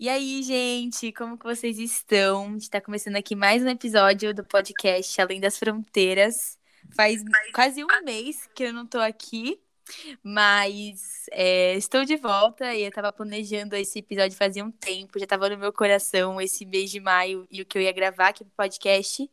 E aí, gente, como que vocês estão? A gente está começando aqui mais um episódio do podcast Além das Fronteiras. Faz quase um mês que eu não tô aqui, mas é, estou de volta e eu estava planejando esse episódio fazia um tempo, já estava no meu coração esse mês de maio e o que eu ia gravar aqui pro podcast.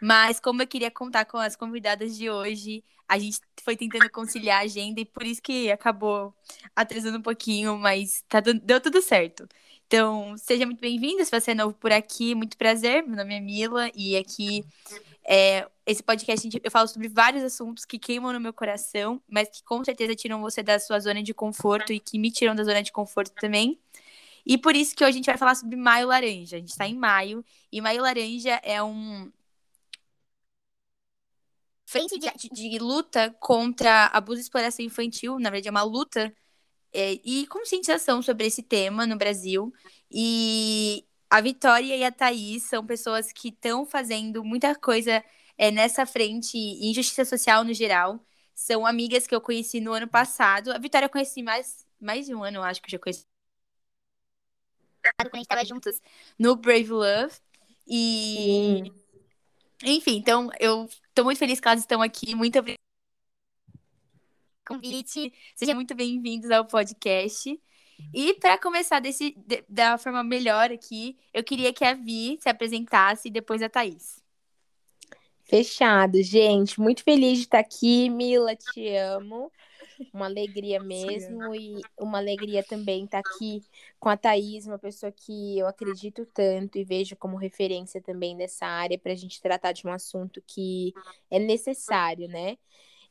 Mas como eu queria contar com as convidadas de hoje, a gente foi tentando conciliar a agenda e por isso que acabou atrasando um pouquinho, mas tá, deu tudo certo. Então, seja muito bem-vindo. Se você é novo por aqui, muito prazer. Meu nome é Mila e aqui é, esse podcast eu falo sobre vários assuntos que queimam no meu coração, mas que com certeza tiram você da sua zona de conforto e que me tiram da zona de conforto também. E por isso que hoje a gente vai falar sobre Maio Laranja. A gente está em maio e Maio Laranja é um frente de, de, de, luta contra abuso e exploração infantil. Na verdade, é uma luta é, e conscientização sobre esse tema no Brasil. E a Vitória e a Thaís são pessoas que estão fazendo muita coisa é, nessa frente em justiça social no geral. São amigas que eu conheci no ano passado. A Vitória eu conheci mais, mais de um ano, acho que eu já conheci. Quando a gente estava juntos no Brave Love. E. Sim. Enfim, então eu estou muito feliz que elas estão aqui. Muito obrigada convite. Sejam muito bem-vindos ao podcast. E para começar desse, de, da forma melhor aqui, eu queria que a Vi se apresentasse e depois a Thaís. Fechado, gente. Muito feliz de estar aqui. Mila, te amo. Uma alegria mesmo. E uma alegria também estar aqui com a Thaís, uma pessoa que eu acredito tanto e vejo como referência também nessa área, para a gente tratar de um assunto que é necessário, né?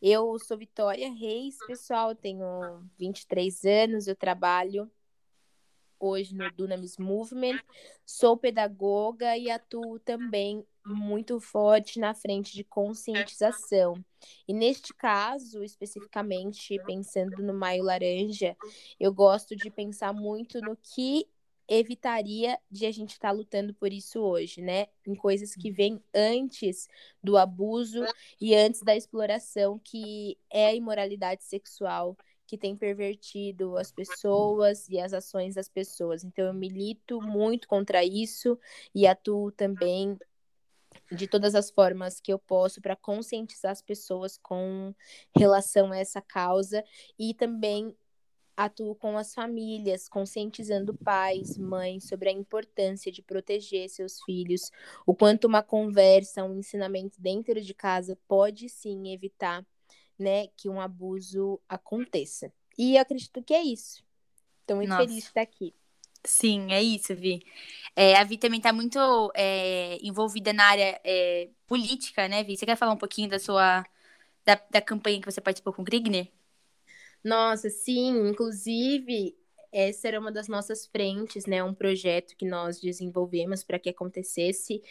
Eu sou Vitória Reis, pessoal, tenho 23 anos, eu trabalho hoje no Dunamis Movement, sou pedagoga e atuo também muito forte na frente de conscientização. E neste caso, especificamente, pensando no Maio Laranja, eu gosto de pensar muito no que evitaria de a gente estar tá lutando por isso hoje, né? Em coisas que vêm antes do abuso e antes da exploração, que é a imoralidade sexual que tem pervertido as pessoas e as ações das pessoas. Então eu milito muito contra isso e atuo também de todas as formas que eu posso para conscientizar as pessoas com relação a essa causa e também atuo com as famílias, conscientizando pais, mães sobre a importância de proteger seus filhos, o quanto uma conversa, um ensinamento dentro de casa pode sim evitar, né, que um abuso aconteça. E eu acredito que é isso. Estou muito Nossa. feliz de estar aqui. Sim, é isso, Vi. É, a Vi também está muito é, envolvida na área é, política, né, Vi? Você quer falar um pouquinho da sua da, da campanha que você participou com o Krigner? Nossa, sim, inclusive essa era uma das nossas frentes, né? Um projeto que nós desenvolvemos para que acontecesse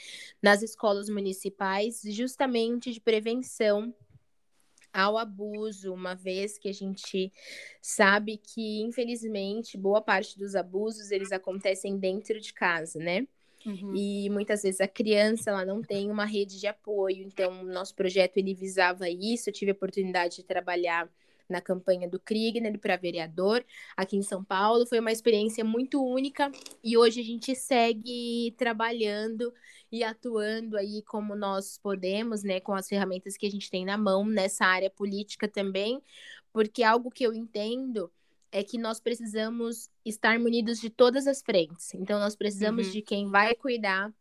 nas escolas municipais, justamente de prevenção ao abuso, uma vez que a gente sabe que, infelizmente, boa parte dos abusos eles acontecem dentro de casa, né? Uhum. E muitas vezes a criança ela não tem uma rede de apoio. Então, nosso projeto ele visava isso. Eu tive a oportunidade de trabalhar na campanha do Kriegner para vereador aqui em São Paulo. Foi uma experiência muito única e hoje a gente segue trabalhando e atuando aí como nós podemos, né, com as ferramentas que a gente tem na mão nessa área política também, porque algo que eu entendo é que nós precisamos estar munidos de todas as frentes. Então, nós precisamos uhum. de quem vai cuidar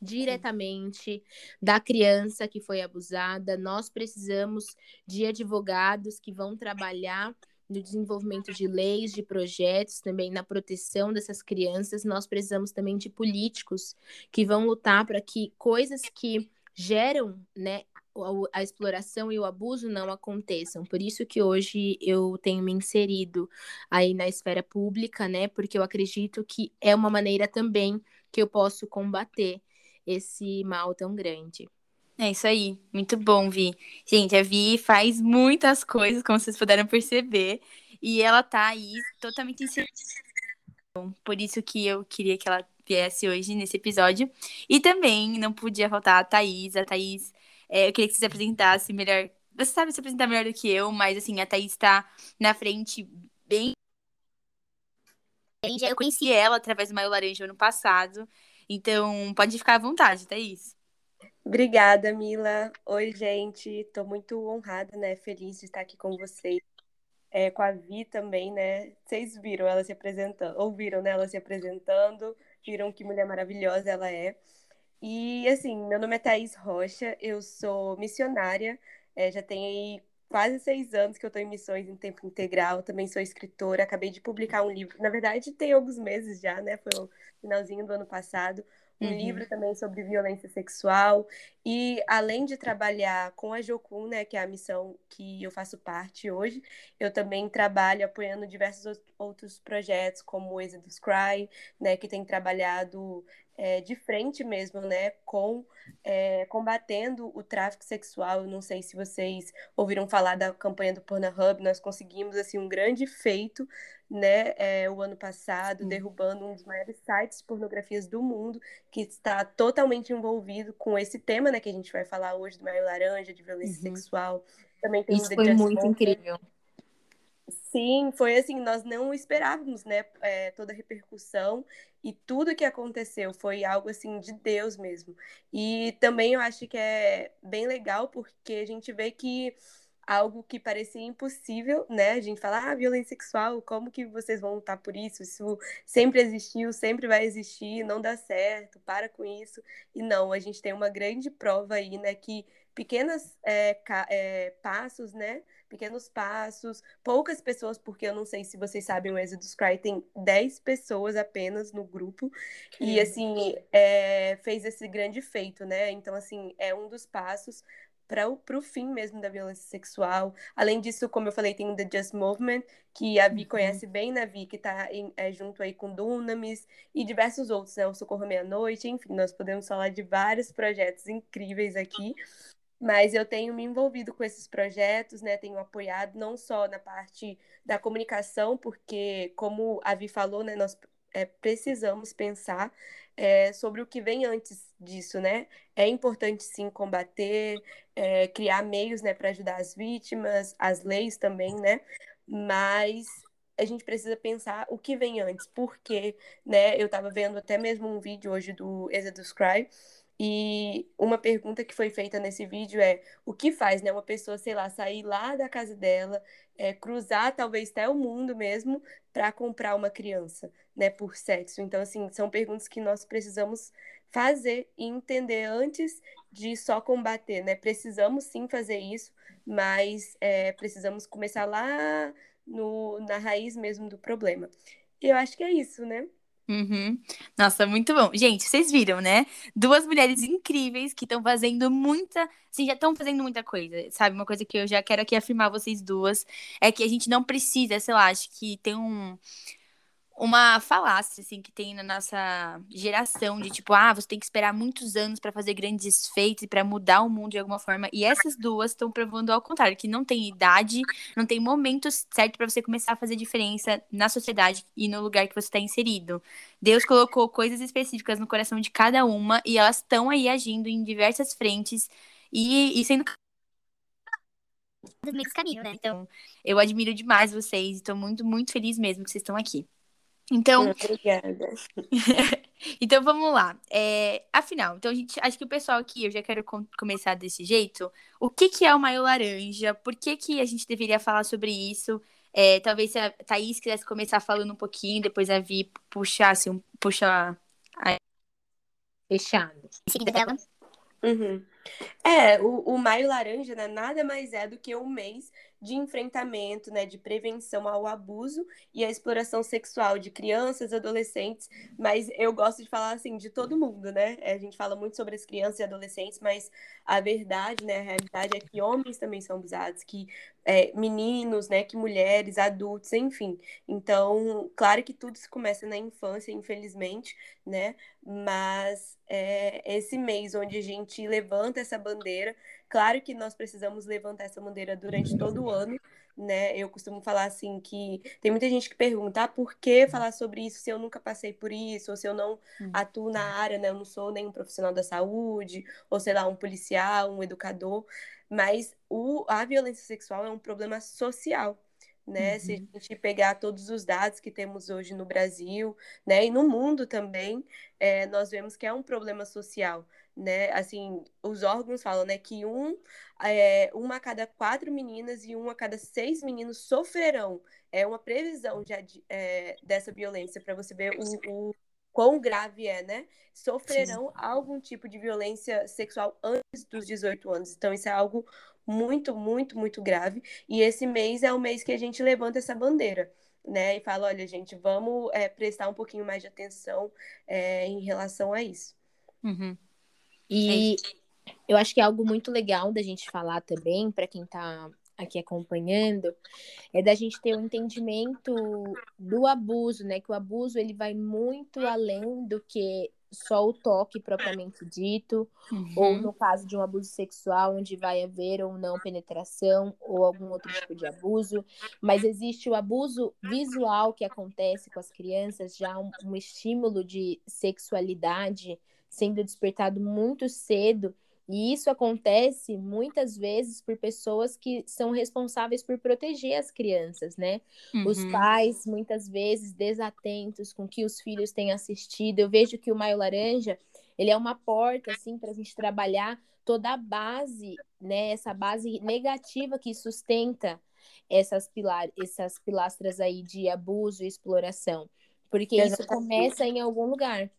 diretamente da criança que foi abusada. Nós precisamos de advogados que vão trabalhar no desenvolvimento de leis, de projetos, também na proteção dessas crianças. Nós precisamos também de políticos que vão lutar para que coisas que geram, né, a exploração e o abuso não aconteçam. Por isso que hoje eu tenho me inserido aí na esfera pública, né? Porque eu acredito que é uma maneira também que eu posso combater esse mal tão grande. É isso aí, muito bom, Vi. Gente, a Vi faz muitas coisas, como vocês puderam perceber, e ela tá aí totalmente inserida. Por isso que eu queria que ela viesse hoje nesse episódio. E também não podia faltar a Thaís. A Thaís, é, eu queria que você se apresentasse melhor. Você sabe se apresentar melhor do que eu, mas assim, a Thaís tá na frente bem Eu conheci ela através do Maio Laranja ano passado. Então, pode ficar à vontade, Thaís. Obrigada, Mila. Oi, gente. Estou muito honrada, né? Feliz de estar aqui com vocês. É, com a Vi também, né? Vocês viram ela se apresentando, ouviram né, ela se apresentando, viram que mulher maravilhosa ela é. E assim, meu nome é Thaís Rocha, eu sou missionária, é, já aí quase seis anos que eu estou em missões em tempo integral, também sou escritora, acabei de publicar um livro, na verdade tem alguns meses já, né? Foi finalzinho do ano passado, um uhum. livro também sobre violência sexual. E além de trabalhar com a Jocum, né, que é a missão que eu faço parte hoje, eu também trabalho apoiando diversos outros projetos, como o Exodus Cry, né, que tem trabalhado é, de frente mesmo, né, com é, combatendo o tráfico sexual. Eu não sei se vocês ouviram falar da campanha do Pornhub, nós conseguimos assim um grande feito, né, é, o ano passado, derrubando um dos maiores sites de pornografias do mundo, que está totalmente envolvido com esse tema, né, que a gente vai falar hoje do Maio Laranja, de violência uhum. sexual. Também tem Isso foi muito incrível. Sim, foi assim, nós não esperávamos, né, é, toda a repercussão e tudo que aconteceu foi algo assim de Deus mesmo. E também eu acho que é bem legal porque a gente vê que algo que parecia impossível, né? A gente fala, ah, violência sexual, como que vocês vão lutar por isso? Isso sempre existiu, sempre vai existir, não dá certo, para com isso. E não, a gente tem uma grande prova aí, né, que pequenos é, é, passos, né? Pequenos passos, poucas pessoas, porque eu não sei se vocês sabem, o Exodus Cry tem 10 pessoas apenas no grupo. Que e, assim, é, fez esse grande feito, né? Então, assim, é um dos passos para o fim mesmo da violência sexual. Além disso, como eu falei, tem o The Just Movement, que a Vi uhum. conhece bem, né, Vi? Que está é, junto aí com Dunamis e diversos outros, né? O Socorro Meia-Noite, enfim, nós podemos falar de vários projetos incríveis aqui. Mas eu tenho me envolvido com esses projetos, né? Tenho apoiado não só na parte da comunicação, porque, como a Vi falou, né, nós é, precisamos pensar é, sobre o que vem antes disso, né? É importante sim combater, é, criar meios, né, para ajudar as vítimas, as leis também, né? Mas a gente precisa pensar o que vem antes, porque, né? Eu estava vendo até mesmo um vídeo hoje do Exodus Cry e uma pergunta que foi feita nesse vídeo é o que faz, né? Uma pessoa, sei lá, sair lá da casa dela, é, cruzar talvez até o mundo mesmo para comprar uma criança, né? Por sexo. Então, assim, são perguntas que nós precisamos fazer e entender antes de só combater, né? Precisamos sim fazer isso, mas é, precisamos começar lá no, na raiz mesmo do problema. E eu acho que é isso, né? Uhum. Nossa, muito bom. Gente, vocês viram, né? Duas mulheres incríveis que estão fazendo muita. Assim, já estão fazendo muita coisa, sabe? Uma coisa que eu já quero aqui afirmar vocês duas é que a gente não precisa, sei lá, acho que tem um uma falácia, assim, que tem na nossa geração, de tipo, ah, você tem que esperar muitos anos para fazer grandes feitos e para mudar o mundo de alguma forma. E essas duas estão provando ao contrário, que não tem idade, não tem momento certo para você começar a fazer diferença na sociedade e no lugar que você está inserido. Deus colocou coisas específicas no coração de cada uma e elas estão aí agindo em diversas frentes e, e sendo dos caminhos, né? Então, eu admiro demais vocês e estou muito, muito feliz mesmo que vocês estão aqui. Então. Obrigada. então vamos lá. É, afinal, então a gente acho que o pessoal aqui, eu já quero com começar desse jeito. O que, que é o maio laranja? Por que, que a gente deveria falar sobre isso? É, talvez se a Thaís quisesse começar falando um pouquinho, depois a Vi puxasse um, puxa a... fechado. Seguida dela. Uhum. É, o, o Maio Laranja né, nada mais é do que um mês de enfrentamento, né, de prevenção ao abuso e à exploração sexual de crianças, adolescentes, mas eu gosto de falar assim de todo mundo, né? A gente fala muito sobre as crianças e adolescentes, mas a verdade, né, a realidade é que homens também são abusados, que é, meninos, né, que mulheres, adultos, enfim. Então, claro que tudo se começa na infância, infelizmente, né? Mas é esse mês onde a gente levanta essa bandeira Claro que nós precisamos levantar essa bandeira durante todo o ano, né? Eu costumo falar assim que tem muita gente que pergunta, ah, por que falar sobre isso se eu nunca passei por isso, ou se eu não hum. atuo na área, né? Eu não sou nem um profissional da saúde, ou sei lá, um policial, um educador, mas o, a violência sexual é um problema social, né? Uhum. Se a uhum. gente pegar todos os dados que temos hoje no Brasil, né, e no mundo também, é, nós vemos que é um problema social, né? Assim, os órgãos falam, né, que um, é, uma a cada quatro meninas e um a cada seis meninos sofrerão. É uma previsão já de, é, dessa violência para você ver o, o quão grave é, né? Sofrerão Sim. algum tipo de violência sexual antes dos 18 anos. Então, isso é algo muito, muito, muito grave. E esse mês é o mês que a gente levanta essa bandeira. Né, e fala, olha, gente, vamos é, prestar um pouquinho mais de atenção é, em relação a isso. Uhum. E eu acho que é algo muito legal da gente falar também, para quem está aqui acompanhando, é da gente ter o um entendimento do abuso, né? Que o abuso ele vai muito além do que só o toque propriamente dito, uhum. ou no caso de um abuso sexual, onde vai haver ou não penetração ou algum outro tipo de abuso, mas existe o abuso visual que acontece com as crianças, já um, um estímulo de sexualidade sendo despertado muito cedo e isso acontece muitas vezes por pessoas que são responsáveis por proteger as crianças, né? Uhum. Os pais, muitas vezes, desatentos com que os filhos têm assistido. Eu vejo que o Maio Laranja, ele é uma porta, assim, para a gente trabalhar toda a base, né? Essa base negativa que sustenta essas, pilar essas pilastras aí de abuso e exploração. Porque isso começa em algum lugar.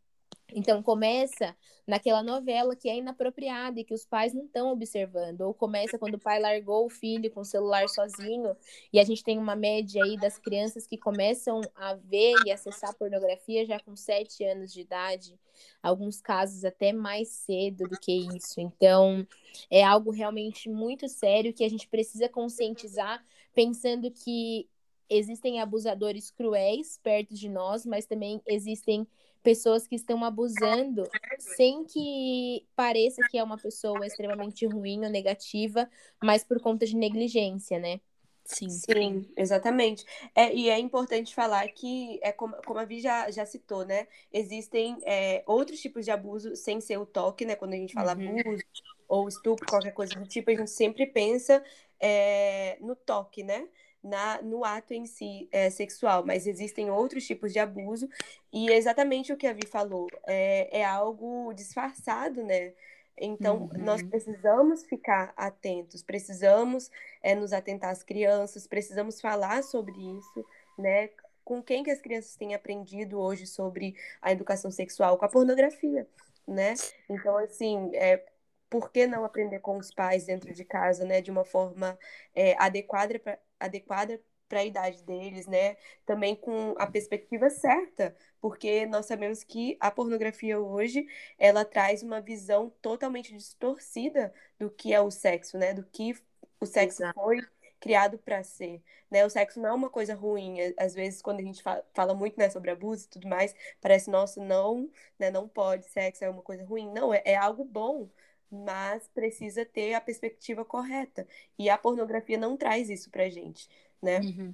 Então começa naquela novela que é inapropriada e que os pais não estão observando, ou começa quando o pai largou o filho com o celular sozinho, e a gente tem uma média aí das crianças que começam a ver e acessar pornografia já com sete anos de idade, alguns casos até mais cedo do que isso. Então, é algo realmente muito sério que a gente precisa conscientizar, pensando que existem abusadores cruéis perto de nós, mas também existem pessoas que estão abusando sem que pareça que é uma pessoa extremamente ruim ou negativa, mas por conta de negligência, né? Sim. Sim, exatamente. É, e é importante falar que, é como, como a Vi já, já citou, né? Existem é, outros tipos de abuso sem ser o toque, né? Quando a gente fala uhum. abuso ou estupro, qualquer coisa do tipo, a gente sempre pensa é, no toque, né? Na, no ato em si é, sexual, mas existem outros tipos de abuso, e exatamente o que a Vi falou, é, é algo disfarçado, né? Então, uhum. nós precisamos ficar atentos, precisamos é, nos atentar às crianças, precisamos falar sobre isso, né? Com quem que as crianças têm aprendido hoje sobre a educação sexual? Com a pornografia, né? Então, assim, é, por que não aprender com os pais dentro de casa, né? De uma forma é, adequada para adequada para a idade deles, né? Também com a perspectiva certa, porque nós sabemos que a pornografia hoje ela traz uma visão totalmente distorcida do que é o sexo, né? Do que o sexo Exato. foi criado para ser, né? O sexo não é uma coisa ruim. Às vezes quando a gente fala, fala muito, né, sobre abuso e tudo mais, parece nossa, não, né, não pode, sexo é uma coisa ruim. Não, é, é algo bom mas precisa ter a perspectiva correta. E a pornografia não traz isso pra gente, né? Uhum.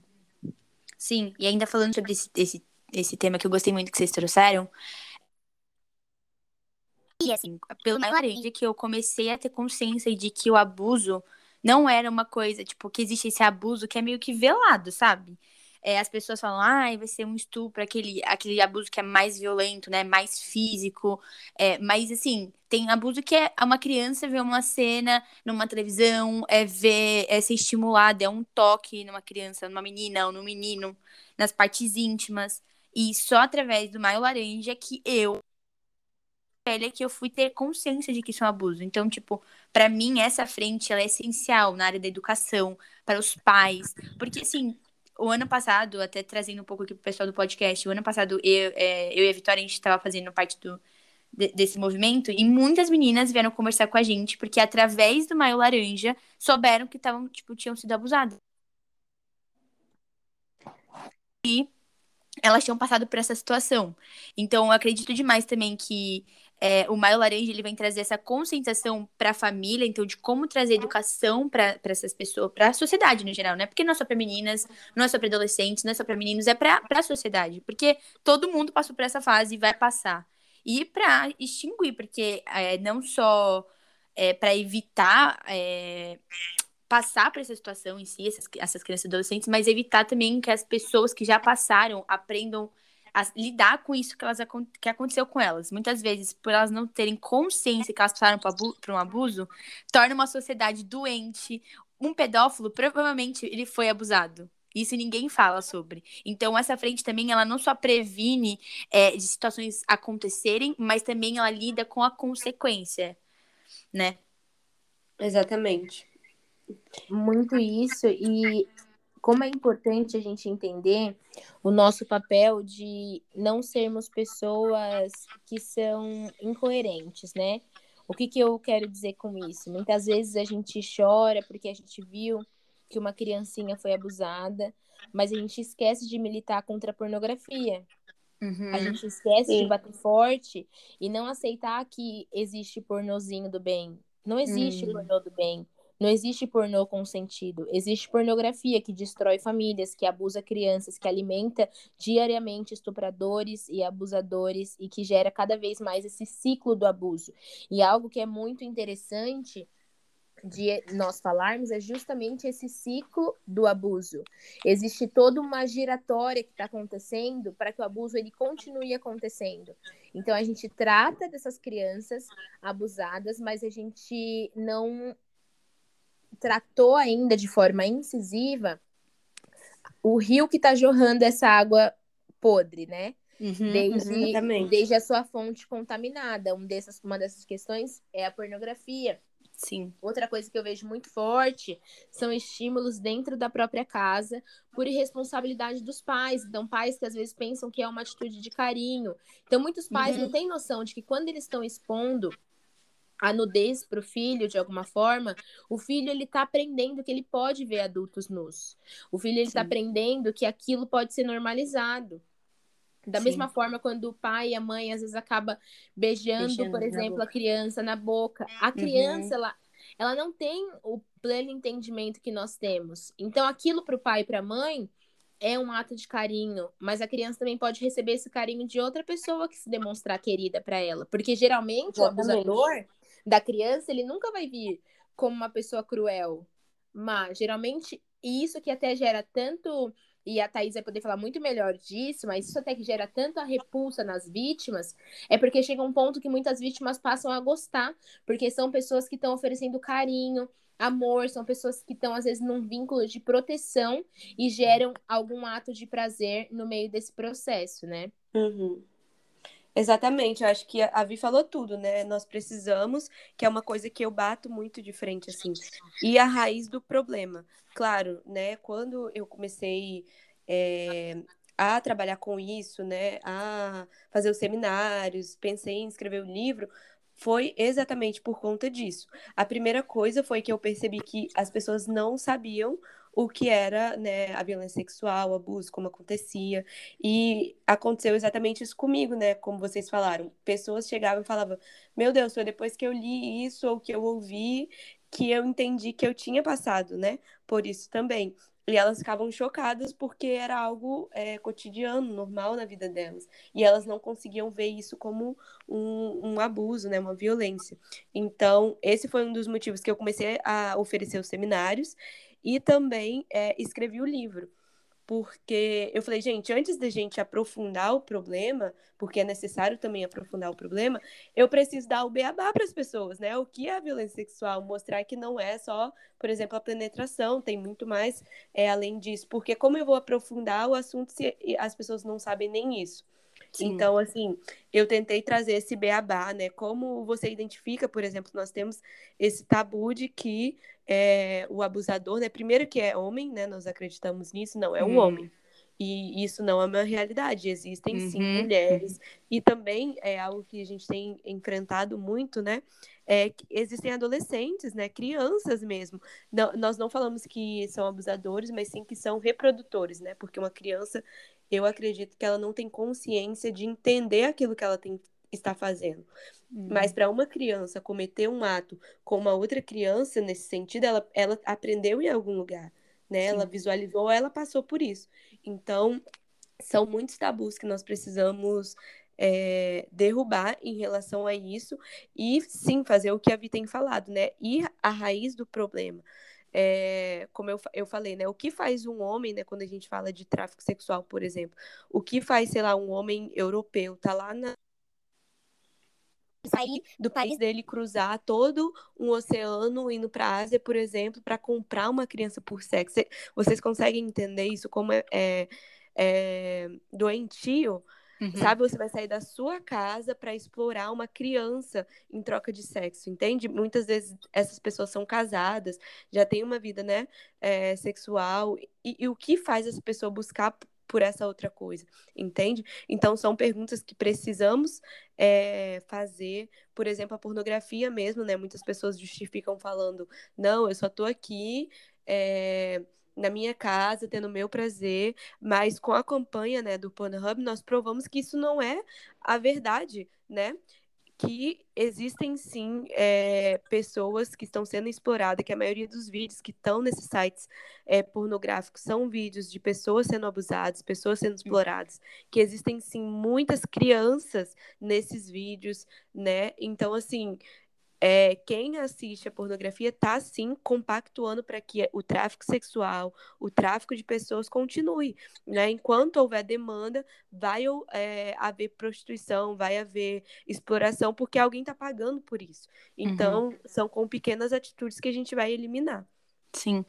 Sim, e ainda falando sobre esse, esse, esse tema que eu gostei muito que vocês trouxeram. E assim, pelo laranja que eu comecei a ter consciência de que o abuso não era uma coisa, tipo, que existe esse abuso que é meio que velado, sabe? É, as pessoas falam, ah, vai ser um estupro, aquele, aquele abuso que é mais violento, né? Mais físico. É, mas assim, tem abuso que é uma criança ver uma cena numa televisão, é ver, é ser estimulada, é um toque numa criança, numa menina ou no menino, nas partes íntimas. E só através do Maio Laranja que eu velha que eu fui ter consciência de que isso é um abuso. Então, tipo, para mim essa frente ela é essencial na área da educação, para os pais, porque assim, o ano passado, até trazendo um pouco aqui pro pessoal do podcast, o ano passado eu, é, eu e a Vitória, a gente estava fazendo parte do, de, desse movimento e muitas meninas vieram conversar com a gente, porque através do Maio Laranja souberam que estavam, tipo, tinham sido abusadas. E elas tinham passado por essa situação. Então, eu acredito demais também que é, o Maio Laranja ele vem trazer essa conscientização para a família, então de como trazer educação para essas pessoas, para a sociedade no geral, né? Porque não é só para meninas, não é só para adolescentes, não é só para meninos, é para a sociedade, porque todo mundo passou por essa fase e vai passar. E para extinguir, porque é, não só é, para evitar é, passar por essa situação em si, essas, essas crianças e adolescentes, mas evitar também que as pessoas que já passaram aprendam a lidar com isso que, elas, que aconteceu com elas. Muitas vezes, por elas não terem consciência que elas passaram por um abuso, torna uma sociedade doente. Um pedófilo, provavelmente, ele foi abusado. Isso ninguém fala sobre. Então, essa frente também, ela não só previne é, de situações acontecerem, mas também ela lida com a consequência, né? Exatamente. Muito isso. E como é importante a gente entender o nosso papel de não sermos pessoas que são incoerentes, né? O que, que eu quero dizer com isso? Muitas vezes a gente chora porque a gente viu que uma criancinha foi abusada, mas a gente esquece de militar contra a pornografia. Uhum. A gente esquece Sim. de bater forte e não aceitar que existe pornozinho do bem. Não existe uhum. pornô do bem. Não existe pornô consentido. Existe pornografia que destrói famílias, que abusa crianças, que alimenta diariamente estupradores e abusadores e que gera cada vez mais esse ciclo do abuso. E algo que é muito interessante de nós falarmos é justamente esse ciclo do abuso. Existe toda uma giratória que está acontecendo para que o abuso ele continue acontecendo. Então a gente trata dessas crianças abusadas, mas a gente não tratou ainda de forma incisiva o rio que está jorrando essa água podre, né? Uhum, desde, desde a sua fonte contaminada. Um dessas, uma dessas questões é a pornografia. Sim. Outra coisa que eu vejo muito forte são estímulos dentro da própria casa por irresponsabilidade dos pais. Então, pais que às vezes pensam que é uma atitude de carinho. Então, muitos pais uhum. não têm noção de que quando eles estão expondo a nudez para o filho de alguma forma, o filho ele está aprendendo que ele pode ver adultos nus. O filho ele está aprendendo que aquilo pode ser normalizado. Da Sim. mesma forma, quando o pai e a mãe às vezes acaba beijando, beijando por exemplo, a criança na boca, a criança uhum. ela, ela não tem o pleno entendimento que nós temos. Então, aquilo para o pai e para a mãe é um ato de carinho, mas a criança também pode receber esse carinho de outra pessoa que se demonstrar querida para ela, porque geralmente Exatamente. o abusador da criança, ele nunca vai vir como uma pessoa cruel. Mas, geralmente, isso que até gera tanto. E a Thaís vai poder falar muito melhor disso, mas isso até que gera tanto a repulsa nas vítimas, é porque chega um ponto que muitas vítimas passam a gostar, porque são pessoas que estão oferecendo carinho, amor, são pessoas que estão, às vezes, num vínculo de proteção e geram algum ato de prazer no meio desse processo, né? Uhum. Exatamente, eu acho que a Vi falou tudo, né? Nós precisamos, que é uma coisa que eu bato muito de frente, assim, e a raiz do problema. Claro, né? Quando eu comecei é, a trabalhar com isso, né? A fazer os seminários, pensei em escrever o livro, foi exatamente por conta disso. A primeira coisa foi que eu percebi que as pessoas não sabiam o que era né, a violência sexual, o abuso, como acontecia. E aconteceu exatamente isso comigo, né? Como vocês falaram. Pessoas chegavam e falavam: Meu Deus, foi depois que eu li isso ou que eu ouvi que eu entendi que eu tinha passado, né? Por isso também. E elas ficavam chocadas porque era algo é, cotidiano, normal na vida delas. E elas não conseguiam ver isso como um, um, abuso, né? uma violência. Então, esse foi um dos motivos que eu comecei a oferecer os seminários. E também é, escrevi o livro, porque eu falei, gente, antes da gente aprofundar o problema, porque é necessário também aprofundar o problema, eu preciso dar o beabá para as pessoas, né? O que é a violência sexual? Mostrar que não é só, por exemplo, a penetração, tem muito mais é, além disso. Porque como eu vou aprofundar o assunto se as pessoas não sabem nem isso? Sim. Então, assim, eu tentei trazer esse beabá, né? Como você identifica, por exemplo, nós temos esse tabu de que é, o abusador, né? Primeiro que é homem, né? Nós acreditamos nisso, não, é o hum. homem. E isso não é uma realidade. Existem uhum. sim mulheres. E também é algo que a gente tem enfrentado muito, né? É que existem adolescentes, né? Crianças mesmo. Não, nós não falamos que são abusadores, mas sim que são reprodutores, né? Porque uma criança, eu acredito que ela não tem consciência de entender aquilo que ela tem está fazendo. Hum. Mas para uma criança cometer um ato com uma outra criança, nesse sentido, ela, ela aprendeu em algum lugar, né? Ela visualizou, ela passou por isso. Então, são muitos tabus que nós precisamos é, derrubar em relação a isso e sim fazer o que a Vi tem falado, né? Ir à raiz do problema. É, como eu, eu falei, né? O que faz um homem, né? Quando a gente fala de tráfico sexual, por exemplo, o que faz, sei lá, um homem europeu tá lá na sair do país dele, cruzar todo um oceano, indo para a Ásia, por exemplo, para comprar uma criança por sexo. Vocês conseguem entender isso como é, é, é doentio? Uhum. Sabe, você vai sair da sua casa para explorar uma criança em troca de sexo, entende? Muitas vezes essas pessoas são casadas, já têm uma vida, né, é, sexual, e, e o que faz essa pessoa buscar por essa outra coisa, entende? Então, são perguntas que precisamos é, fazer. Por exemplo, a pornografia mesmo, né? Muitas pessoas justificam falando, não, eu só tô aqui. É, na minha casa, tendo meu prazer, mas com a campanha né, do Pornhub, nós provamos que isso não é a verdade, né? que existem sim é, pessoas que estão sendo exploradas, que a maioria dos vídeos que estão nesses sites é, pornográficos são vídeos de pessoas sendo abusadas, pessoas sendo exploradas, que existem sim muitas crianças nesses vídeos, né? Então, assim, é, quem assiste a pornografia está sim compactuando para que o tráfico sexual, o tráfico de pessoas continue. Né? Enquanto houver demanda, vai é, haver prostituição, vai haver exploração, porque alguém está pagando por isso. Então, uhum. são com pequenas atitudes que a gente vai eliminar. Sim.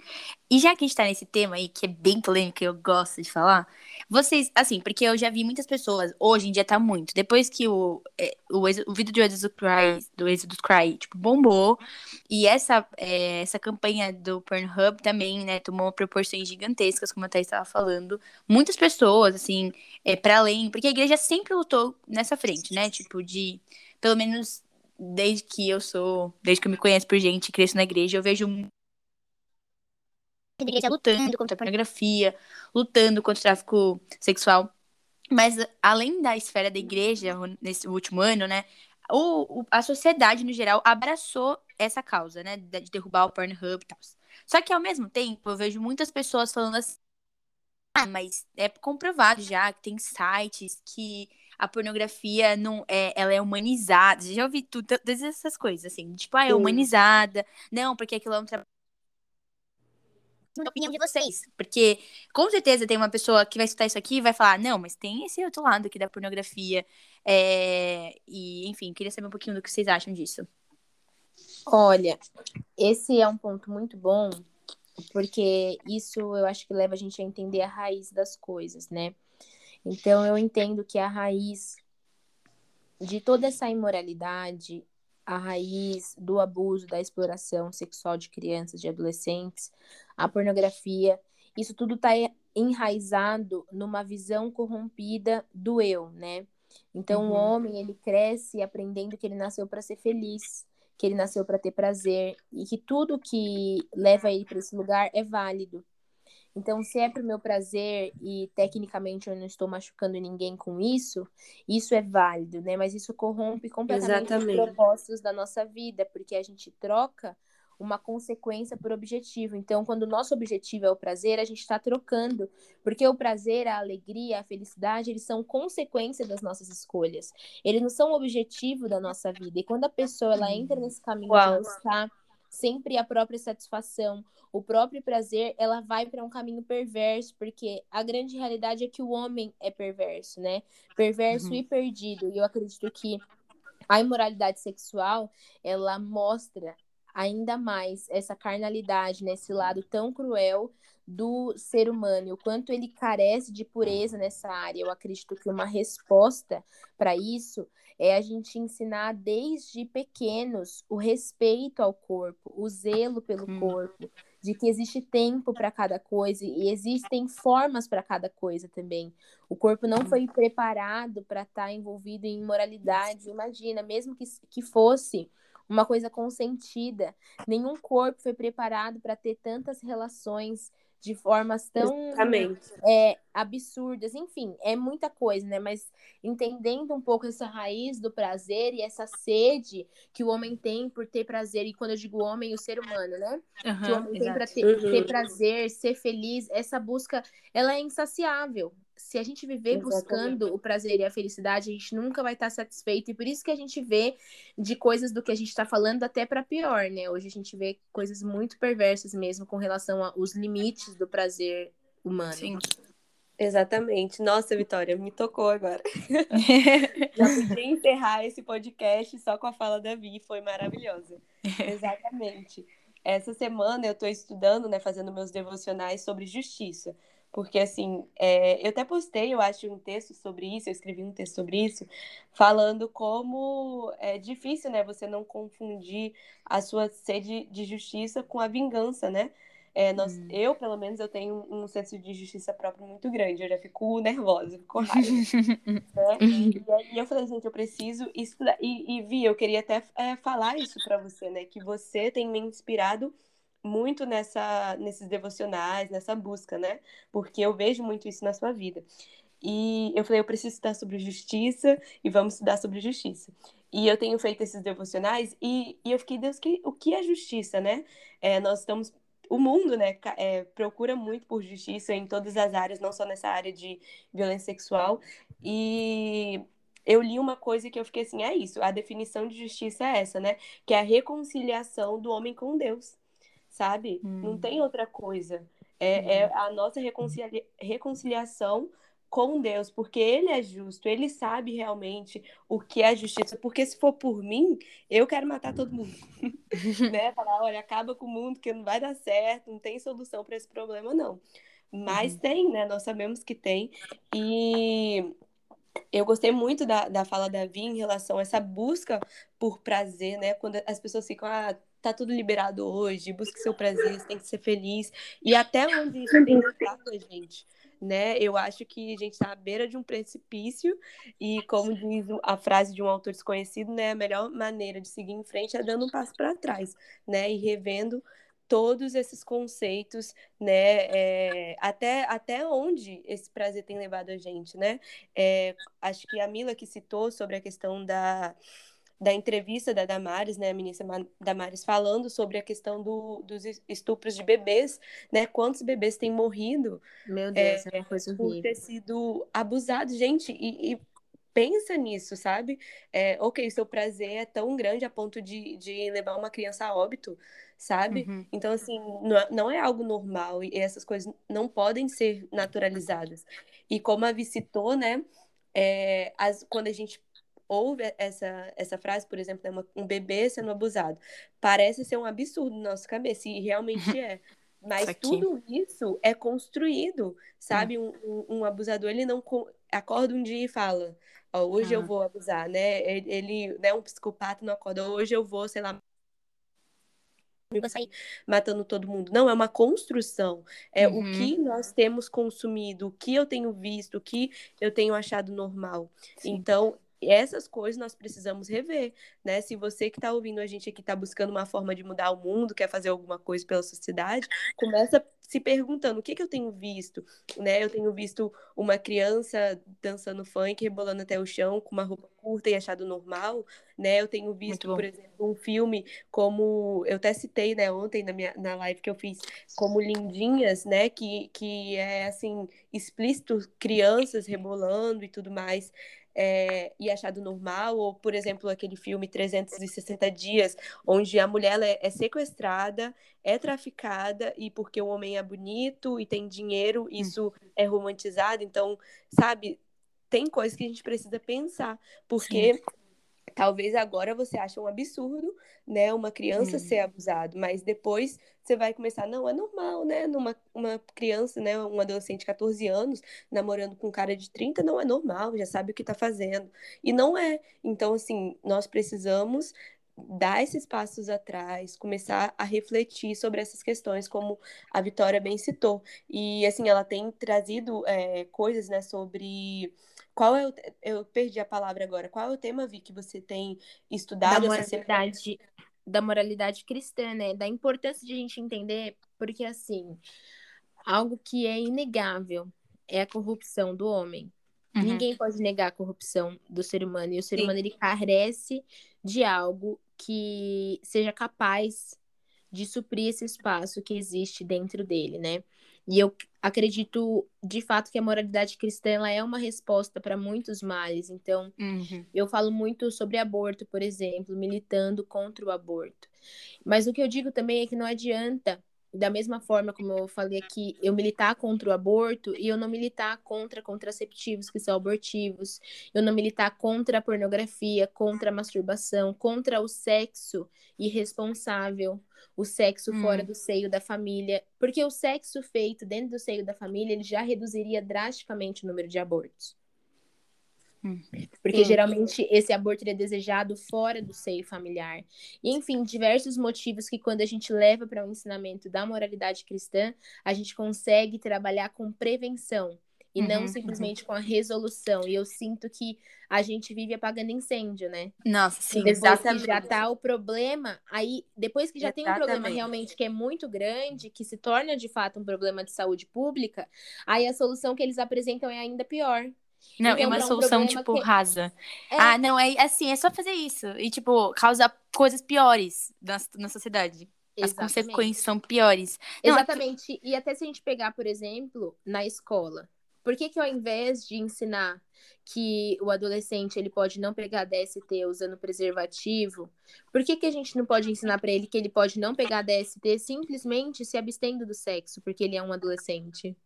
E já que a gente tá nesse tema aí, que é bem polêmico e eu gosto de falar, vocês, assim, porque eu já vi muitas pessoas, hoje em dia tá muito, depois que o, é, o, o vídeo do Exodus Cry, do Exodus Cry, tipo, bombou, e essa, é, essa campanha do Pornhub também, né, tomou proporções gigantescas, como a Thaís estava falando, muitas pessoas, assim, é, para além, porque a igreja sempre lutou nessa frente, né, tipo, de, pelo menos desde que eu sou, desde que eu me conheço por gente, cresço na igreja, eu vejo igreja lutando contra a pornografia, lutando contra o tráfico sexual. Mas além da esfera da igreja, nesse último ano, né, o, o, a sociedade no geral abraçou essa causa, né, de derrubar o Pornhub e tal. Só que ao mesmo tempo, eu vejo muitas pessoas falando assim, ah, mas é comprovado já que tem sites que a pornografia não é, ela é humanizada. Já ouvi tudo, todas essas coisas assim, tipo, ah, é humanizada. Não, porque aquilo é um trabalho a opinião de vocês. Porque com certeza tem uma pessoa que vai escutar isso aqui e vai falar, não, mas tem esse outro lado aqui da pornografia. É... E, enfim, queria saber um pouquinho do que vocês acham disso. Olha, esse é um ponto muito bom, porque isso eu acho que leva a gente a entender a raiz das coisas, né? Então eu entendo que a raiz de toda essa imoralidade, a raiz do abuso, da exploração sexual de crianças, de adolescentes, a pornografia, isso tudo está enraizado numa visão corrompida do eu, né? Então uhum. o homem ele cresce aprendendo que ele nasceu para ser feliz, que ele nasceu para ter prazer e que tudo que leva ele para esse lugar é válido. Então, se é para o meu prazer e tecnicamente eu não estou machucando ninguém com isso, isso é válido, né? Mas isso corrompe completamente Exatamente. os propósitos da nossa vida, porque a gente troca uma consequência por objetivo. Então, quando o nosso objetivo é o prazer, a gente está trocando, porque o prazer, a alegria, a felicidade, eles são consequência das nossas escolhas. Eles não são o objetivo da nossa vida. E quando a pessoa ela entra nesse caminho Uau. de buscar sempre a própria satisfação, o próprio prazer, ela vai para um caminho perverso, porque a grande realidade é que o homem é perverso, né? Perverso uhum. e perdido. E eu acredito que a imoralidade sexual, ela mostra ainda mais essa carnalidade, nesse né? lado tão cruel do ser humano, o quanto ele carece de pureza nessa área. Eu acredito que uma resposta para isso é a gente ensinar desde pequenos o respeito ao corpo, o zelo pelo hum. corpo, de que existe tempo para cada coisa e existem formas para cada coisa também. O corpo não foi preparado para estar tá envolvido em imoralidade. Imagina, mesmo que, que fosse uma coisa consentida, nenhum corpo foi preparado para ter tantas relações de formas tão é, absurdas. Enfim, é muita coisa, né? Mas entendendo um pouco essa raiz do prazer e essa sede que o homem tem por ter prazer, e quando eu digo homem, o ser humano, né? Uhum, que o homem exato. tem para ter, uhum. ter prazer, ser feliz, essa busca, ela é insaciável se a gente viver Exatamente. buscando o prazer e a felicidade, a gente nunca vai estar satisfeito. E por isso que a gente vê de coisas do que a gente está falando até para pior, né? Hoje a gente vê coisas muito perversas mesmo com relação aos limites do prazer humano. Sim. Exatamente. Nossa, Vitória, me tocou agora. Já podia encerrar esse podcast só com a fala da Vi, foi maravilhosa. Exatamente. Essa semana eu estou estudando, né, fazendo meus devocionais sobre justiça. Porque, assim, é, eu até postei, eu acho, um texto sobre isso, eu escrevi um texto sobre isso, falando como é difícil, né, você não confundir a sua sede de justiça com a vingança, né? É, nós, Hum. Eu, pelo menos, eu tenho um senso de justiça próprio muito grande, eu já fico nervosa, fico raiva. né? E aí eu falei, gente, eu preciso estudar. E, e Vi, eu queria até é, falar isso pra você, né? Que você tem me inspirado muito nessa, nesses devocionais, nessa busca, né? Porque eu vejo muito isso na sua vida. E eu falei, eu preciso estudar sobre justiça e vamos estudar sobre justiça. E eu tenho feito esses devocionais e, e eu fiquei, Deus, que, o que é justiça, né? É, nós estamos o mundo, né, é, procura muito por justiça em todas as áreas, não só nessa área de violência sexual. E eu li uma coisa que eu fiquei assim, é isso, a definição de justiça é essa, né? Que é a reconciliação do homem com Deus, sabe? Hum. Não tem outra coisa. É, é a nossa reconcilia- reconciliação com Deus, porque Ele é justo, Ele sabe realmente o que é justiça. Porque se for por mim, eu quero matar todo mundo né? Falar, olha, acaba com o mundo que não vai dar certo, não tem solução para esse problema, não. Mas Uhum. tem, né? Nós sabemos que tem. E eu gostei muito da, da fala da Vi em relação a essa busca por prazer, né? Quando as pessoas ficam, ah, tá tudo liberado hoje, busque seu prazer, você tem que ser feliz. E até onde isso tem levado a gente, né? Eu acho que a gente tá à beira de um precipício e, como diz a frase de um autor desconhecido, né? A melhor maneira de seguir em frente é dando um passo para trás, né? E revendo todos esses conceitos, né? É, até, até onde esse prazer tem levado a gente, né? É, acho que a Mila que citou sobre a questão da, da entrevista da Damares, né, a ministra Ma- Damares, falando sobre a questão do, dos estupros de bebês, né? Quantos bebês têm morrido Meu Deus, é, uma coisa por ter sido abusados, gente, e, e pensa nisso, sabe? É, ok, seu prazer é tão grande a ponto de, de levar uma criança a óbito, sabe? Uhum. Então, assim, não é, não é algo normal e essas coisas não podem ser naturalizadas. E como a Vi citou, né, é, as, quando a gente ouve essa, essa frase, por exemplo, né, uma- um bebê sendo abusado, parece ser um absurdo na nossa cabeça, e realmente é. Mas Isso tudo isso é construído, sabe? Um, um- um abusador, ele não co- acorda um dia e fala, hoje eu Ah. vou abusar, né? Ele, ele, né, um psicopata não acorda, hoje eu vou, sei lá, matando todo mundo. Não, é uma construção. É Uhum. o que nós temos consumido, o que eu tenho visto, o que eu tenho achado normal. Sim. Então, essas coisas nós precisamos rever, né? Se você que está ouvindo a gente aqui está buscando uma forma de mudar o mundo, quer fazer alguma coisa pela sociedade, começa se perguntando o que, que eu tenho visto, né? Eu tenho visto uma criança dançando funk, rebolando até o chão com uma roupa curta e achado normal, né? Eu tenho visto, por exemplo, um filme como eu até citei, né, ontem na minha na live que eu fiz, como Lindinhas, né, que que é assim explícito crianças rebolando e tudo mais é, e achado normal, ou, por exemplo, aquele filme 360 Dias, onde a mulher é, é sequestrada, é traficada, e porque o homem é bonito e tem dinheiro, isso é romantizado. Então, sabe, tem coisas que a gente precisa pensar, porque talvez agora você ache um absurdo, né, uma criança Hum. ser abusado, mas depois você vai começar, não, é normal, né, numa uma criança, né, um adolescente de 14 anos, namorando com um cara de 30, não é normal, já sabe o que tá fazendo. E não é. Então, assim, nós precisamos dar esses passos atrás, começar a refletir sobre essas questões, como a Vitória bem citou. E, assim, ela tem trazido é, coisas, né, sobre... Qual é o... Eu perdi a palavra agora. Qual é o tema, Vi, que você tem Da estudado essa semana? moralidade, da moralidade cristã, né? Da importância de a gente entender, porque assim, algo que é inegável é a corrupção do homem. Uhum. Ninguém pode negar a corrupção do ser humano. E o ser Sim. humano ele carece de algo que seja capaz de suprir esse espaço que existe dentro dele, né? E eu acredito, de fato, que a moralidade cristã ela é uma resposta para muitos males. Então, Uhum. eu falo muito sobre aborto, por exemplo, militando contra o aborto. Mas o que eu digo também é que não adianta, da mesma forma como eu falei aqui, eu militar contra o aborto e eu não militar contra contraceptivos que são abortivos, eu não militar contra a pornografia, contra a masturbação, contra o sexo irresponsável, o sexo Hum. fora do seio da família, porque o sexo feito dentro do seio da família, ele já reduziria drasticamente o número de abortos. Hum. Porque Sim. geralmente esse aborto é desejado fora do seio familiar. E, enfim, diversos motivos que quando a gente leva para o ensinamento da moralidade cristã, a gente consegue trabalhar com prevenção e não Uhum, simplesmente com a resolução. E eu sinto que a gente vive apagando incêndio, né? Nossa, sim. Depois que Exatamente. já tá o problema, aí depois que já tem um problema Exatamente. realmente que é muito grande, que se torna de fato um problema de saúde pública, aí a solução que eles apresentam é ainda pior. Não, é uma um solução, tipo, que- rasa. É. Ah, não, é assim, é só fazer isso. E, tipo, causa coisas piores na, na sociedade. As Exatamente. consequências são piores. Não, é Exatamente. E até se a gente pegar, por exemplo, na escola, por que que ao invés de ensinar que o adolescente ele pode não pegar DST usando preservativo, por que que a gente não pode ensinar pra ele que ele pode não pegar DST simplesmente se abstendo do sexo, porque ele é um adolescente?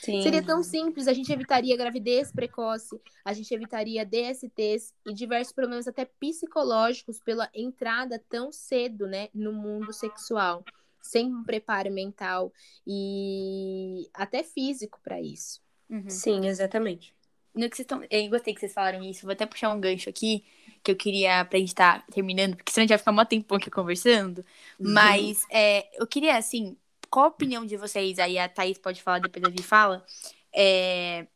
Sim. Seria tão simples, a gente evitaria gravidez precoce, a gente evitaria DSTs e diversos problemas até psicológicos pela entrada tão cedo, né, no mundo sexual, sem um preparo mental e até físico para isso. Uhum. Sim, exatamente. No que vocês tão... Eu gostei que vocês falaram isso. Vou até puxar um gancho aqui, que eu queria pra gente estar terminando, porque senão a gente vai ficar mó tempão aqui conversando. Uhum. Mas é, eu queria, assim, qual a opinião de vocês? Aí a Thaís pode falar, depois a Vi fala. É,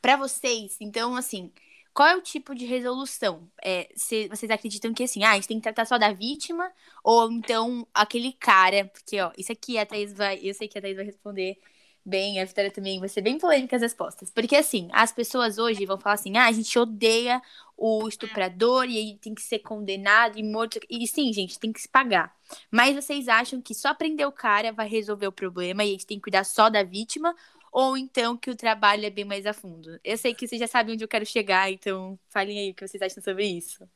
pra vocês, então, assim, qual é o tipo de resolução? É, se vocês acreditam que, assim, ah, a gente tem que tratar só da vítima, ou então aquele cara, porque, ó, isso aqui a Thaís vai, eu sei que a Thaís vai responder bem, a Vitória também vai ser bem polêmica as respostas. Porque, assim, as pessoas hoje vão falar assim, ah, a gente odeia o estuprador e ele tem que ser condenado e morto. E sim, gente, tem que se pagar. Mas vocês acham que só prender o cara vai resolver o problema e a gente tem que cuidar só da vítima? Ou então que o trabalho é bem mais a fundo? Eu sei que vocês já sabem onde eu quero chegar, então falem aí o que vocês acham sobre isso.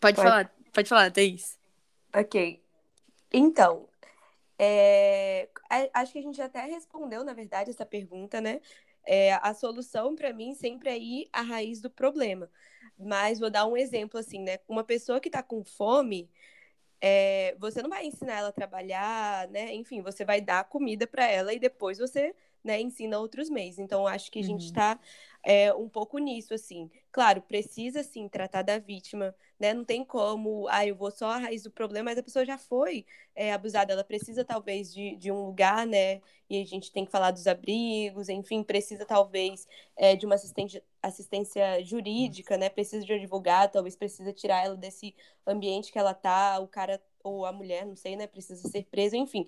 Pode, Pode. falar, pode falar, Thaís. Ok. Então, é, acho que a gente até respondeu, na verdade, essa pergunta, né? É, a solução, para mim, sempre é ir à raiz do problema. Mas vou dar um exemplo, assim, né? Uma pessoa que tá com fome, é, você não vai ensinar ela a trabalhar, né? Enfim, você vai dar comida para ela e depois você, né, ensina outros meios. Então, acho que a gente Uhum. É, um pouco nisso, assim. Claro, precisa, sim, tratar da vítima, né? Não tem como, ah, eu vou só à raiz do problema, mas a pessoa já foi é, abusada, ela precisa, talvez, de, de um lugar, né? E a gente tem que falar dos abrigos, enfim, precisa, talvez, é, de uma assistente, assistência jurídica, né? Precisa de um advogado, talvez precisa tirar ela desse ambiente que ela tá, o cara ou a mulher, não sei, né? Precisa ser preso, enfim.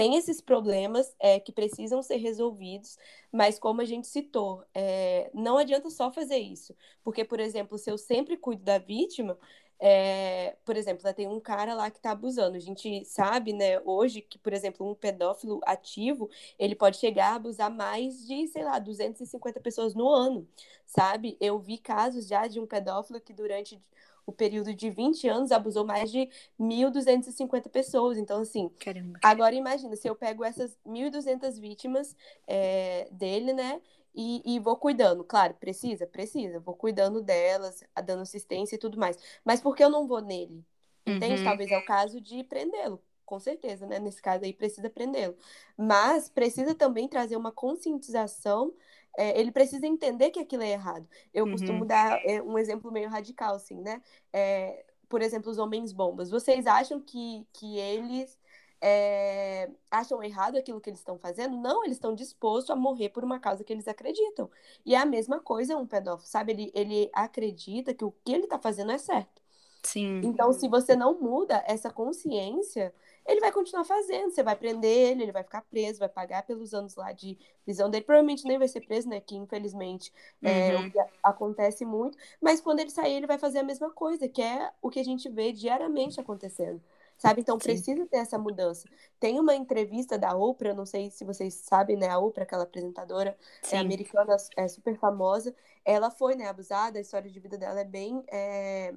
Tem esses problemas é, que precisam ser resolvidos, mas como a gente citou, é, não adianta só fazer isso. Porque, por exemplo, se eu sempre cuido da vítima, é, por exemplo, né, tem um cara lá que está abusando. A gente sabe, né, hoje que, por exemplo, um pedófilo ativo, ele pode chegar a abusar mais de, sei lá, 250 pessoas no ano, sabe? Eu vi casos já de um pedófilo que durante o período de 20 anos abusou mais de 1.250 pessoas. Então, assim, Caramba. Agora imagina, se eu pego essas 1.200 vítimas é, dele, né? E, e vou cuidando. Claro, precisa? Precisa. Vou cuidando delas, dando assistência e tudo mais. Mas por que eu não vou nele? Entende? Uhum. Talvez é o caso de prendê-lo. Com certeza, né? Nesse caso aí, precisa prendê-lo. Mas precisa também trazer uma conscientização. É, ele precisa entender que aquilo é errado. Eu Uhum. costumo dar é, um exemplo meio radical, assim, né? É, por exemplo, os homens bombas. Vocês acham que, que eles é, acham errado aquilo que eles estão fazendo? Não, eles estão dispostos a morrer por uma causa que eles acreditam. E é a mesma coisa um pedófilo, sabe? Ele, ele acredita que o que ele está fazendo é certo. Sim. Então, se você não muda essa consciência, ele vai continuar fazendo. Você vai prender ele, ele vai ficar preso, vai pagar pelos anos lá de prisão dele. Provavelmente nem vai ser preso, né? Que infelizmente é Uhum. o que a- acontece muito. Mas quando ele sair, ele vai fazer a mesma coisa, que é o que a gente vê diariamente acontecendo. sabe? Então precisa ter essa mudança. Tem uma entrevista da Oprah, não sei se vocês sabem, né? A Oprah, aquela apresentadora é americana, é super famosa. Ela foi, né, abusada, a história de vida dela é bem é,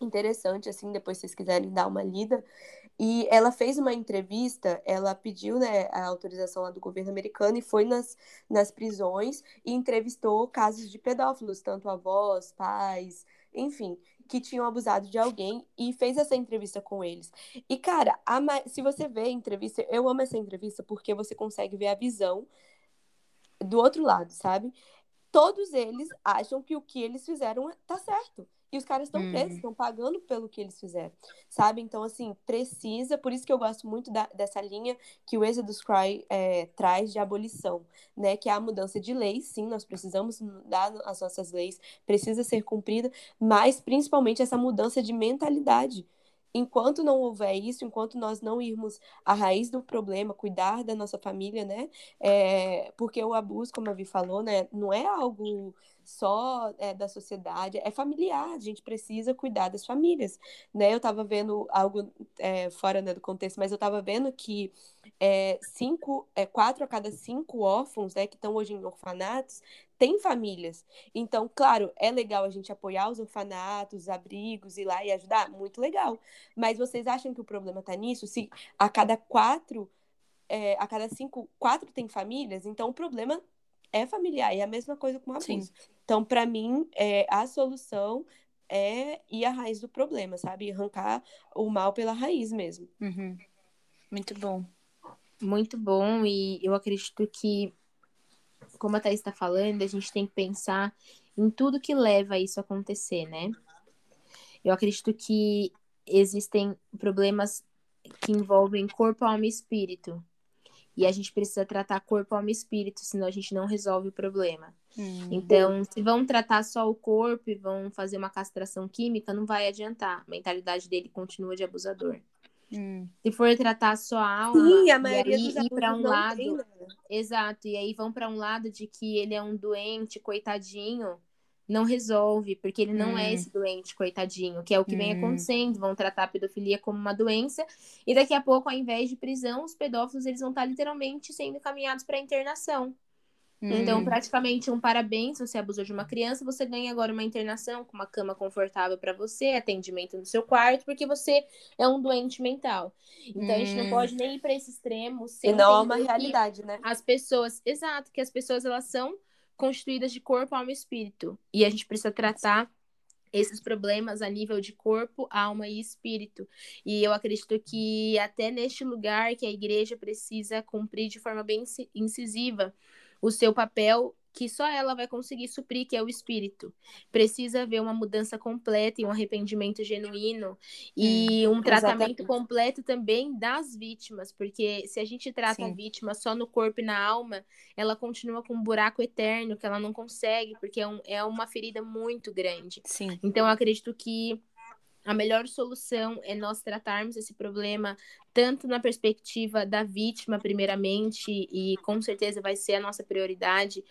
interessante, assim, depois se vocês quiserem dar uma lida. E ela fez uma entrevista, ela pediu né, a autorização lá do governo americano e foi nas, nas prisões e entrevistou casos de pedófilos, tanto avós, pais, enfim, que tinham abusado de alguém e fez essa entrevista com eles. E, cara, a, se você vê a entrevista, eu amo essa entrevista porque você consegue ver a visão do outro lado, sabe? Todos eles acham que o que eles fizeram tá certo. E os caras estão presos, estão hum. pagando pelo que eles fizeram, sabe? Então, assim, precisa. Por isso que eu gosto muito da, dessa linha que o Exodus Cry é, traz de abolição, né? Que é a mudança de leis. Sim, nós precisamos mudar as nossas leis, precisa ser cumprida, mas principalmente essa mudança de mentalidade enquanto não houver isso, enquanto nós não irmos à raiz do problema, cuidar da nossa família, né? É, porque o abuso, como a Vi falou, né, não é algo só é, da sociedade, é familiar, a gente precisa cuidar das famílias, né? Eu estava vendo algo é, fora né, do contexto, mas eu estava vendo que é, cinco, é, quatro a cada cinco órfãos, né, que estão hoje em orfanatos, têm famílias. Então, claro, é legal a gente apoiar os orfanatos, os abrigos, ir lá e ajudar, muito legal. Mas vocês acham que o problema está nisso? Se a cada quatro, é, a cada cinco, quatro têm famílias, então o problema é familiar, e é a mesma coisa com o abuso. Sim. Então, para mim, é, a solução é ir à raiz do problema, sabe? Arrancar o mal pela raiz mesmo. Uhum. Muito bom. Muito bom, e eu acredito que, como a Thaís está falando, a gente tem que pensar em tudo que leva a isso a acontecer, né? Eu acredito que existem problemas que envolvem corpo, alma e espírito. E a gente precisa tratar corpo, alma e espírito, senão a gente não resolve o problema. Hum. Então, se vão tratar só o corpo e vão fazer uma castração química, não vai adiantar. A mentalidade dele continua de abusador. Hum. Se for tratar só a alma, Sim, a maioria e aí ir para um lado, tem, né? exato, e aí vão para um lado de que ele é um doente, coitadinho, não resolve, porque ele não é hum. é esse doente, coitadinho, que é o que hum. vem acontecendo. Vão tratar a pedofilia como uma doença, e daqui a pouco, ao invés de prisão, os pedófilos eles vão estar literalmente sendo encaminhados para internação. Então, hum. praticamente um parabéns, se você abusou de uma criança, você ganha agora uma internação com uma cama confortável para você, atendimento no seu quarto, porque você é um doente mental. Então, hum. a gente não hum. pode nem ir para esse extremo. E não é uma realidade, né? As pessoas, exato, que as pessoas elas são constituídas de corpo, alma e espírito. E a gente precisa tratar esses problemas a nível de corpo, alma e espírito. E eu acredito que até neste lugar que a igreja precisa cumprir de forma bem incisiva o seu papel que só ela vai conseguir suprir, que é o espírito. Precisa haver uma mudança completa e um arrependimento genuíno e hum, um tratamento exatamente. completo também das vítimas, porque se a gente trata Sim. a vítima só no corpo e na alma, ela continua com um buraco eterno que ela não consegue, porque é, um, é uma ferida muito grande. Sim. Então, eu acredito que a melhor solução é nós tratarmos esse problema tanto na perspectiva da vítima, primeiramente, e com certeza vai ser a nossa prioridade,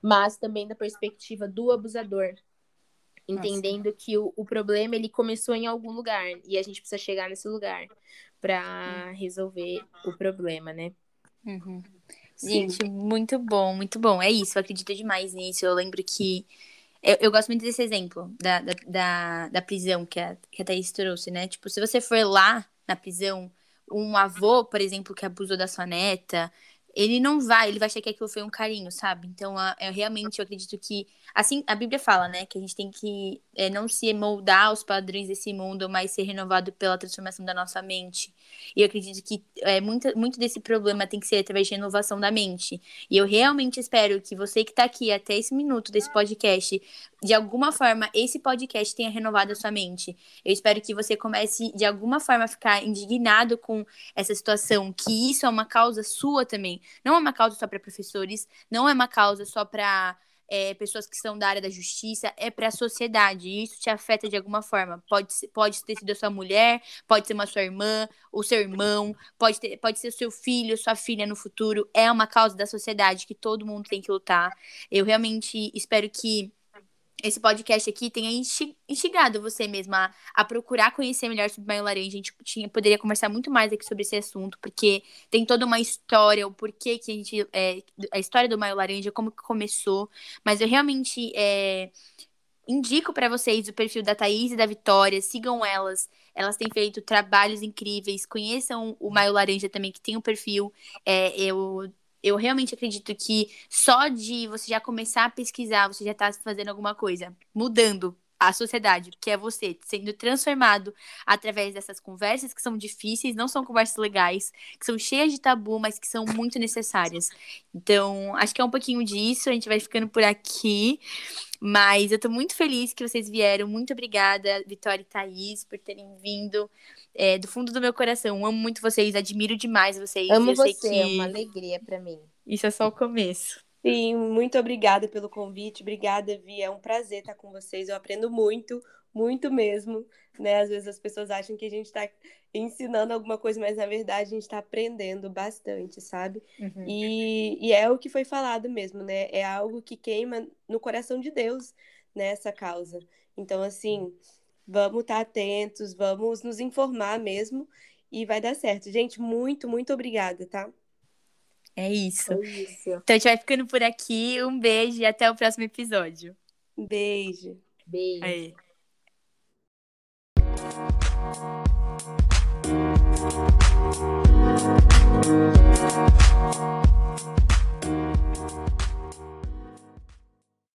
mas também da perspectiva do abusador. Entendendo nossa. que o, o problema ele começou em algum lugar e a gente precisa chegar nesse lugar para resolver o problema, né? Uhum. Gente, muito bom, muito bom. É isso, eu acredito demais nisso. Eu lembro que eu, eu, gosto muito desse exemplo da, da, da, da, prisão que a, que a Thaís trouxe, né? Tipo, se você for lá na prisão, um avô, por exemplo, que abusou da sua neta, ele não vai, ele vai achar que aquilo foi um carinho, sabe? Então, eu realmente eu acredito que, assim, a Bíblia fala, né, que a gente tem que é, não se moldar aos padrões desse mundo, mas ser renovado pela transformação da nossa mente. E eu acredito que é, muito, muito desse problema tem que ser através de renovação da mente. E eu realmente espero que você que está aqui até esse minuto desse podcast, de alguma forma, esse podcast tenha renovado a sua mente. Eu espero que você comece, de alguma forma, a ficar indignado com essa situação, que isso é uma causa sua também. Não é uma causa só para professores, não é uma causa só para é, pessoas que são da área da justiça, é para a sociedade. E isso te afeta de alguma forma. Pode, pode ter sido a sua mulher, pode ser uma sua irmã, o seu irmão, pode, ter, pode ser o seu filho, sua filha no futuro. É uma causa da sociedade que todo mundo tem que lutar. Eu realmente espero que esse podcast aqui tenha instigado você mesma a, a, procurar conhecer melhor sobre Maio Laranja. A gente tinha, poderia conversar muito mais aqui sobre esse assunto, porque tem toda uma história, o porquê que a gente. É, a história do Maio Laranja, como que começou. Mas eu realmente é, indico para vocês o perfil da Thaís e da Vitória, sigam elas. Elas têm feito trabalhos incríveis. Conheçam o Maio Laranja também, que tem um perfil. É, eu eu realmente acredito que só de você já começar a pesquisar, você já está fazendo alguma coisa, mudando a sociedade, que é você sendo transformado através dessas conversas que são difíceis, não são conversas legais, que são cheias de tabu, mas que são muito necessárias. Então, acho que é um pouquinho disso, a gente vai ficando por aqui. Mas eu tô muito feliz que vocês vieram. Muito obrigada, Vitória e Thaís, por terem vindo é, do fundo do meu coração. Amo muito vocês, admiro demais vocês. Amo eu você, que... é uma alegria para mim. Isso é só o começo. Sim, muito obrigada pelo convite. Obrigada, Vi. É um prazer estar com vocês. Eu aprendo muito, muito mesmo. Né? Às vezes as pessoas acham que a gente está ensinando alguma coisa, mas na verdade a gente está aprendendo bastante, sabe? Uhum. E, e é o que foi falado mesmo, né? É algo que queima no coração de Deus nessa né, causa. Então, assim, Vamos estar tá atentos, vamos nos informar mesmo e vai dar certo. Gente, muito, muito obrigada, tá? É isso. É isso. Então a gente vai ficando por aqui. Um beijo e até o próximo episódio. Beijo. Beijo. Aí. Thank